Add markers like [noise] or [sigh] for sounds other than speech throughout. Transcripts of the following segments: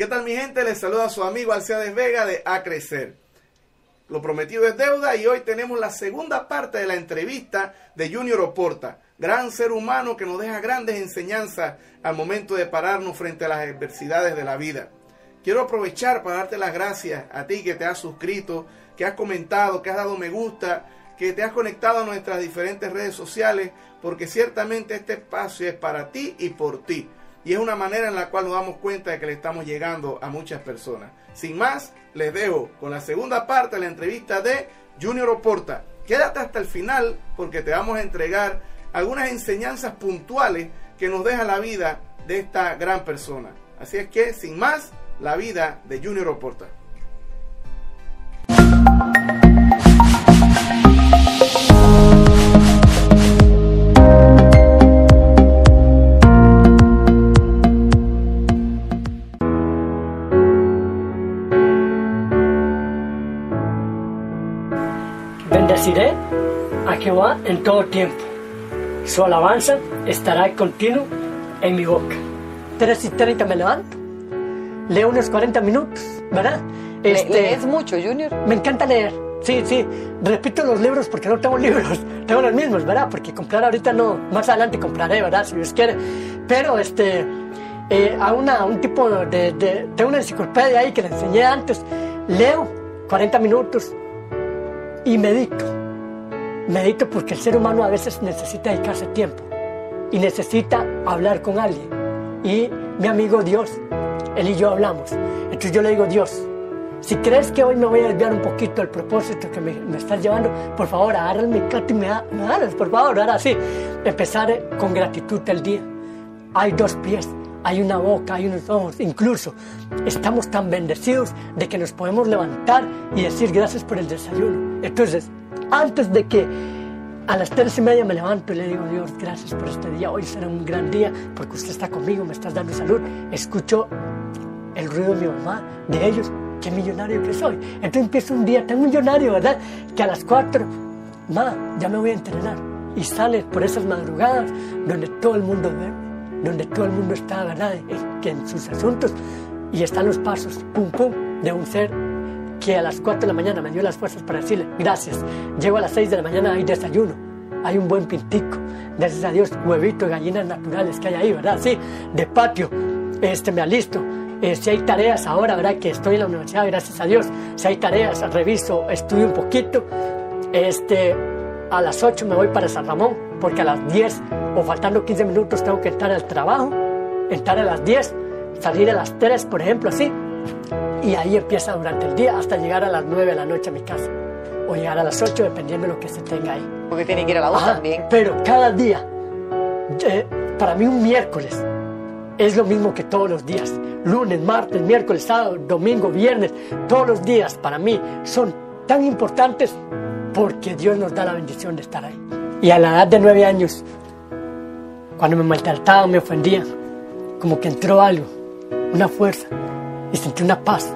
¿Qué tal mi gente? Les saluda a su amigo Alciades Vega de A Crecer. Lo prometido es deuda y hoy tenemos la segunda parte de la entrevista de Junior Oporta, gran ser humano que nos deja grandes enseñanzas al momento de pararnos frente a las adversidades de la vida. Quiero aprovechar para darte las gracias a ti que te has suscrito, que has comentado, que has dado me gusta, que te has conectado a nuestras diferentes redes sociales, porque ciertamente este espacio es para ti y por ti. Y es una manera en la cual nos damos cuenta de que le estamos llegando a muchas personas. Sin más, les dejo con la segunda parte de la entrevista de Junior Oporta. Quédate hasta el final porque te vamos a entregar algunas enseñanzas puntuales que nos deja la vida de esta gran persona. Así es que, sin más, la vida de Junior Oporta. En todo tiempo. Su alabanza estará continuo en mi boca. 3 y 30 me levanto. Leo unos 40 minutos, ¿verdad? Este, ¿Lees mucho, Junior? Me encanta leer. Sí, sí. Repito los libros porque no tengo [laughs] libros. Tengo los mismos, ¿verdad? Porque comprar ahorita no. Más adelante compraré, ¿verdad? Si Dios quiere. Pero este. Eh, a, una, un tipo de, de. Tengo una enciclopedia ahí que le enseñé antes. Leo 40 minutos y medito. Medito porque el ser humano a veces necesita dedicarse tiempo y necesita hablar con alguien. Y mi amigo Dios, él y yo hablamos. Entonces yo le digo, Dios, si crees que hoy me voy a desviar un poquito del propósito que me, estás llevando, por favor, agarra mi canto y me, me por favor, ahora sí. Empezar con gratitud el día. Hay dos pies, hay una boca, hay unos ojos. Incluso estamos tan bendecidos de que nos podemos levantar y decir gracias por el desayuno. Entonces, antes de que a las tres y media me levanto y le digo, Dios, gracias por este día. Hoy será un gran día porque usted está conmigo, me estás dando salud. Escucho el ruido de mi mamá, de ellos. Qué millonario que soy. Entonces empiezo un día tan millonario, ¿verdad? Que a las cuatro, ma, ya me voy a entrenar. Y sale por esas madrugadas donde todo el mundo duerme, donde todo el mundo está, ¿verdad? En, sus asuntos. Y están los pasos, pum, pum, de un ser que a las 4 de la mañana me dio las fuerzas para decirle gracias. Llego a las 6 de la mañana, hay desayuno, hay un buen pintico, gracias a Dios, huevito y gallinas naturales que hay ahí, ¿verdad? Sí, de patio, este, me alisto. Eh, si hay tareas ahora, ¿verdad? Que estoy en la universidad, gracias a Dios. Si hay tareas, reviso, estudio un poquito. Este, a las 8 me voy para San Ramón, porque a las 10 o faltando 15 minutos tengo que entrar al trabajo, entrar a las 10, salir a las 3, por ejemplo, así. Y ahí empieza durante el día hasta llegar a las 9 de la noche a mi casa. O llegar a las 8, dependiendo de lo que se tenga ahí. Porque tiene que ir a la voz Ajá, también. Pero cada día, eh, para mí un miércoles es lo mismo que todos los días. Lunes, martes, miércoles, sábado, domingo, viernes, todos los días para mí son tan importantes porque Dios nos da la bendición de estar ahí. Y a la edad de nueve años, cuando me maltrataban, me ofendían, como que entró algo, una fuerza, y sentí una paz.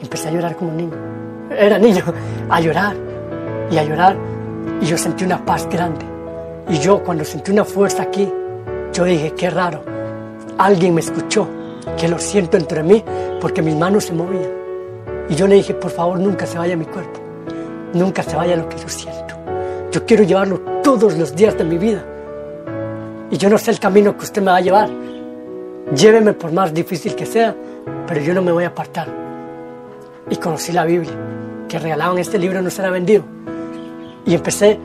Empecé a llorar como niño. Era niño, a llorar y a llorar. Y yo sentí una paz grande. Y yo cuando sentí una fuerza aquí, yo dije, qué raro. Alguien me escuchó, que lo siento entre mí, porque mis manos se movían. Y yo le dije, por favor, nunca se vaya mi cuerpo. Nunca se vaya lo que yo siento. Yo quiero llevarlo todos los días de mi vida. Y yo no sé el camino que usted me va a llevar. Lléveme por más difícil que sea, pero yo no me voy a apartar. Y conocí la Biblia, que regalaban este libro no será vendido. Y empecé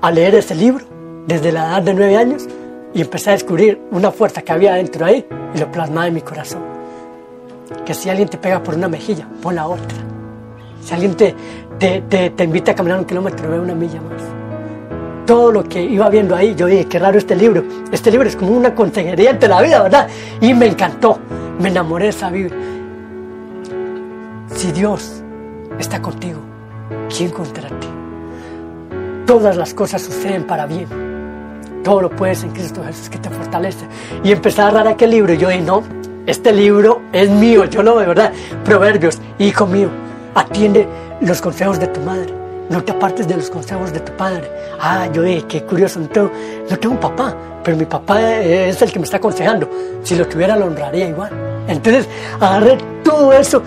a leer ese libro desde la edad de nueve años y empecé a descubrir una fuerza que había dentro ahí y lo plasmaba en mi corazón. Que si alguien te pega por una mejilla, pon la otra. Si alguien te, te, te, te invita a caminar un kilómetro, ve una milla más. Todo lo que iba viendo ahí, yo dije, qué raro este libro. Este libro es como una consejería de la vida, ¿verdad? Y me encantó, me enamoré de esa Biblia. Si Dios está contigo, ¿quién contra ti? Todas las cosas suceden para bien. Todo lo puedes en Cristo Jesús que te fortalece. Y empecé a agarrar aquel libro y yo dije, no, este libro es mío, yo lo de verdad. Proverbios, hijo mío, atiende los consejos de tu madre. No te apartes de los consejos de tu padre. Ah, yo dije, qué curioso, no tengo, no tengo un papá, pero mi papá es el que me está aconsejando. Si lo tuviera, lo honraría igual. Entonces agarré todo eso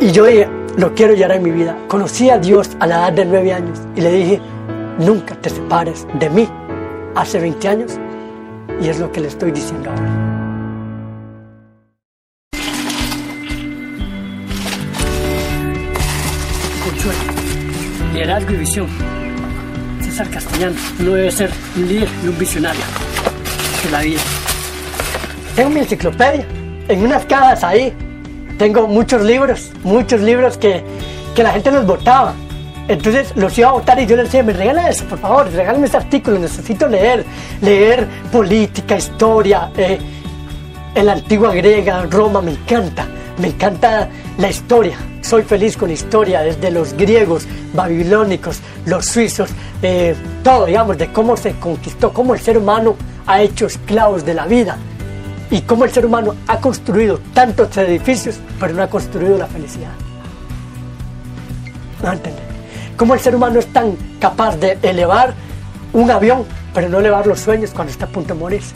y yo dije, lo quiero llevar en mi vida. Conocí a Dios a la edad de nueve años y le dije, nunca te separes de mí. Hace 20 años y es lo que le estoy diciendo ahora. Liderazgo y visión. César Castellano no debe ser un líder y un visionario de la vida. Tengo mi enciclopedia en unas cajas ahí. Tengo muchos libros, muchos libros que, que la gente los votaba. Entonces los iba a votar y yo le decía, me regala eso, por favor, regálame ese artículo, necesito leer, leer política, historia, eh, en la antigua griega, Roma, me encanta, me encanta la historia. Soy feliz con historia, desde los griegos, babilónicos, los suizos, todo, digamos, de cómo se conquistó, cómo el ser humano ha hecho esclavos de la vida y cómo el ser humano ha construido tantos edificios, pero no ha construido la felicidad. ¿No entienden? Cómo el ser humano es tan capaz de elevar un avión, pero no elevar los sueños cuando está a punto de morirse.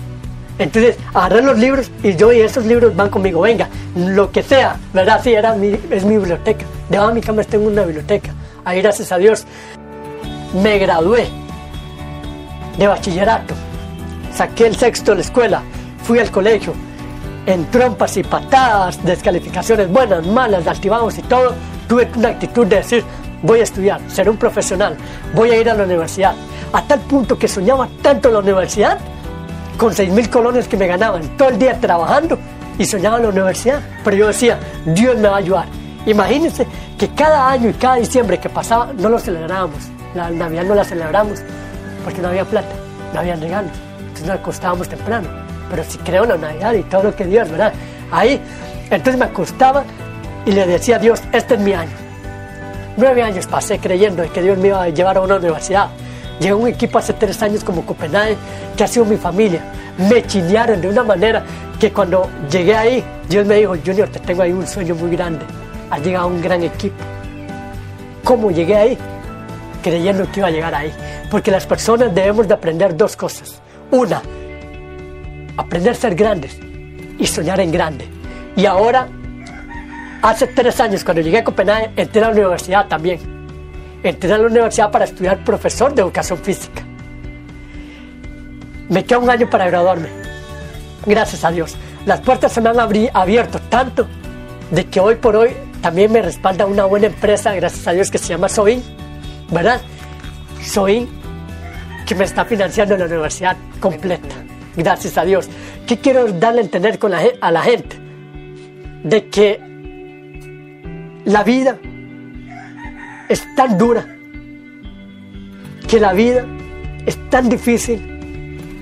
Entonces, agarré los libros y yo y esos libros van conmigo. Venga, lo que sea, ¿verdad? Sí, era mi, es mi biblioteca. Debajo de mi cama tengo una biblioteca. Ahí, gracias a Dios, me gradué de bachillerato. Saqué el sexto de la escuela. Fui al colegio. En trompas y patadas, descalificaciones buenas, malas, altibajos y todo. Tuve una actitud de decir, voy a estudiar, ser un profesional, voy a ir a la universidad. A tal punto que soñaba tanto la universidad con seis mil colones que me ganaban todo el día trabajando y soñaba en la universidad. Pero yo decía, Dios me va a ayudar. Imagínense que cada año y cada diciembre que pasaba no lo celebrábamos. La Navidad no la celebramos porque no había plata, no había regalos. Entonces nos acostábamos temprano. Pero si creo en la Navidad y todo lo que Dios, ¿verdad? Ahí, entonces me acostaba y le decía a Dios, este es mi año. Nueve años pasé creyendo que Dios me iba a llevar a una universidad Llegó un equipo hace tres años como Copenhague, que ha sido mi familia. Me chinearon de una manera que cuando llegué ahí, Dios me dijo, Junior, te tengo ahí un sueño muy grande. Has llegado a un gran equipo. ¿Cómo llegué ahí? Creyendo que iba a llegar ahí. Porque las personas debemos de aprender dos cosas. Una, aprender a ser grandes y soñar en grande. Y ahora, hace tres años, cuando llegué a Copenhague, entré a la universidad también entré a la universidad para estudiar profesor de educación física. Me queda un año para graduarme. Gracias a Dios. Las puertas se me han abierto tanto de que hoy por hoy también me respalda una buena empresa, gracias a Dios, que se llama Soin, ¿verdad? Soin, que me está financiando la universidad completa. Gracias a Dios. ¿Qué quiero darle a entender con a la gente? De que la vida es tan dura, que la vida es tan difícil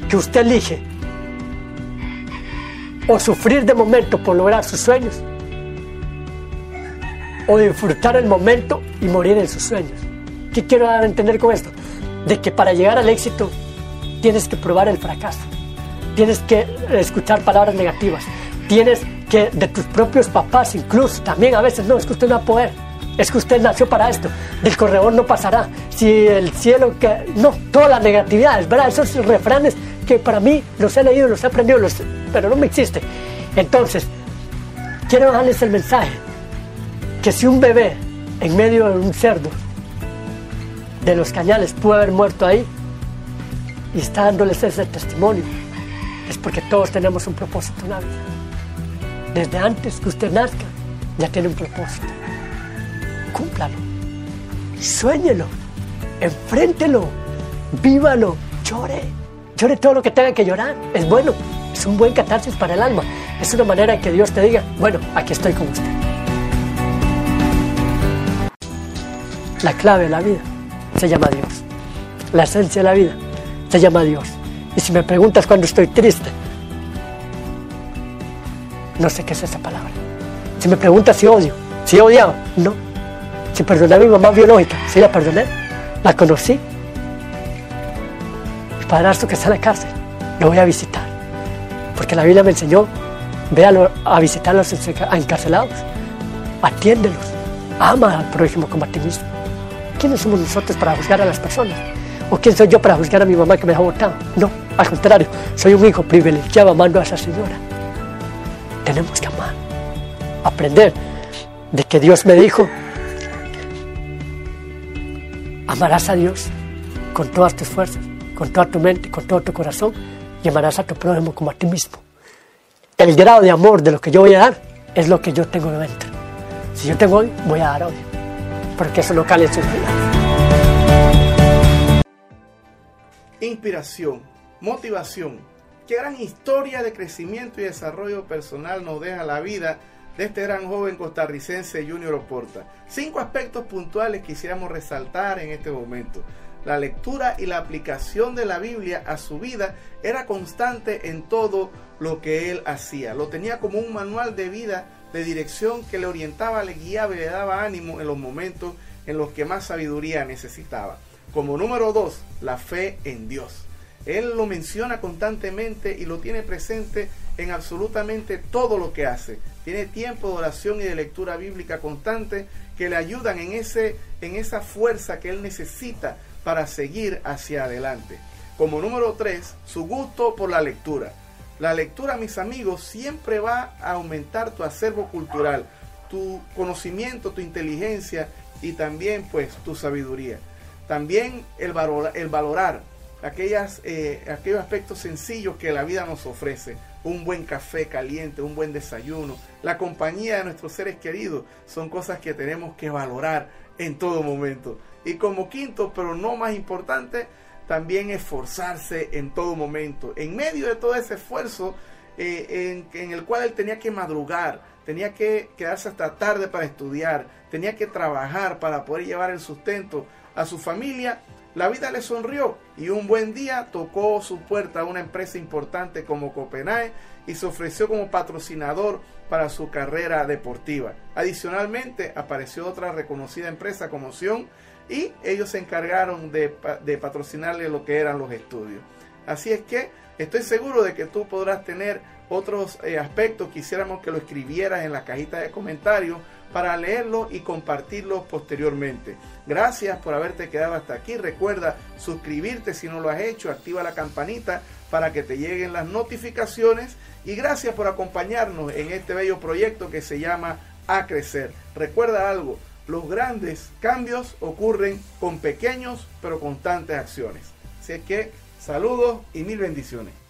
que usted elige o sufrir de momento por lograr sus sueños o disfrutar el momento y morir en sus sueños. ¿Qué quiero dar a entender con esto? De que para llegar al éxito tienes que probar el fracaso, tienes que escuchar palabras negativas, tienes que de tus propios papás incluso, también a veces no, es que usted no va a poder es que usted nació para esto, del corredor no pasará, si el cielo que... No, todas las negatividades, ¿verdad? Esos refranes que para mí los he leído, los he aprendido, los... pero no me existe. Entonces, quiero darles el mensaje, que si un bebé en medio de un cerdo de los cañales pudo haber muerto ahí y está dándoles ese testimonio, es porque todos tenemos un propósito en la vida. Desde antes que usted nazca, ya tiene un propósito cúmplalo, sueñelo, enfréntelo, vívalo, llore, llore todo lo que tenga que llorar, es bueno, es un buen catarsis para el alma, es una manera que Dios te diga, bueno, aquí estoy con usted. La clave de la vida se llama Dios, la esencia de la vida se llama Dios. Y si me preguntas cuando estoy triste, no sé qué es esa palabra. Si me preguntas si odio, si he odiado, no. Si perdoné a mi mamá biológica, sí la perdoné, la conocí. Mi padrastro que está en la cárcel, lo voy a visitar. Porque la Biblia me enseñó, véalo a visitar a los encarcelados, atiéndelos, ama al prójimo como mismo. ¿Quiénes somos nosotros para juzgar a las personas? ¿O quién soy yo para juzgar a mi mamá que me dejó votado? No, al contrario, soy un hijo privilegiado amando a esa señora. Tenemos que amar aprender de que Dios me dijo, amarás a Dios con todas tus fuerzas, con toda tu mente, con todo tu corazón y amarás a tu prójimo como a ti mismo. El grado de amor de lo que yo voy a dar es lo que yo tengo dentro. Si yo tengo hoy, voy a dar hoy, porque eso no cale en sus vidas. Inspiración, motivación. Qué gran historia de crecimiento y desarrollo personal nos deja la vida de este gran joven costarricense Junior Oporta. Cinco aspectos puntuales quisiéramos resaltar en este momento. La lectura y la aplicación de la Biblia a su vida era constante en todo lo que él hacía. Lo tenía como un manual de vida, de dirección que le orientaba, le guiaba y le daba ánimo en los momentos en los que más sabiduría necesitaba. Como número dos, la fe en Dios. Él lo menciona constantemente y lo tiene presente en absolutamente todo lo que hace. Tiene tiempo de oración y de lectura bíblica constante que le ayudan en, ese, en esa fuerza que él necesita para seguir hacia adelante. Como número tres, su gusto por la lectura. La lectura, mis amigos, siempre va a aumentar tu acervo cultural, tu conocimiento, tu inteligencia y también pues tu sabiduría. También el, el valorar aquellas, eh, aquellos aspectos sencillos que la vida nos ofrece. Un buen café caliente, un buen desayuno, la compañía de nuestros seres queridos son cosas que tenemos que valorar en todo momento. Y como quinto, pero no más importante, también esforzarse en todo momento. En medio de todo ese esfuerzo eh, en, en, el cual él tenía que madrugar, tenía que quedarse hasta tarde para estudiar, tenía que trabajar para poder llevar el sustento a su familia, la vida le sonrió y un buen día tocó su puerta a una empresa importante como Copenhague y se ofreció como patrocinador para su carrera deportiva. Adicionalmente apareció otra reconocida empresa como Sion y ellos se encargaron de, patrocinarle lo que eran los estudios. Así es que estoy seguro de que tú podrás tener otros eh, aspectos. Quisiéramos que lo escribieras en la cajita de comentarios para leerlo y compartirlo posteriormente. Gracias por haberte quedado hasta aquí. Recuerda suscribirte si no lo has hecho, activa la campanita para que te lleguen las notificaciones y gracias por acompañarnos en este bello proyecto que se llama A Crecer. Recuerda algo, los grandes cambios ocurren con pequeños pero constantes acciones. Así que saludos y mil bendiciones.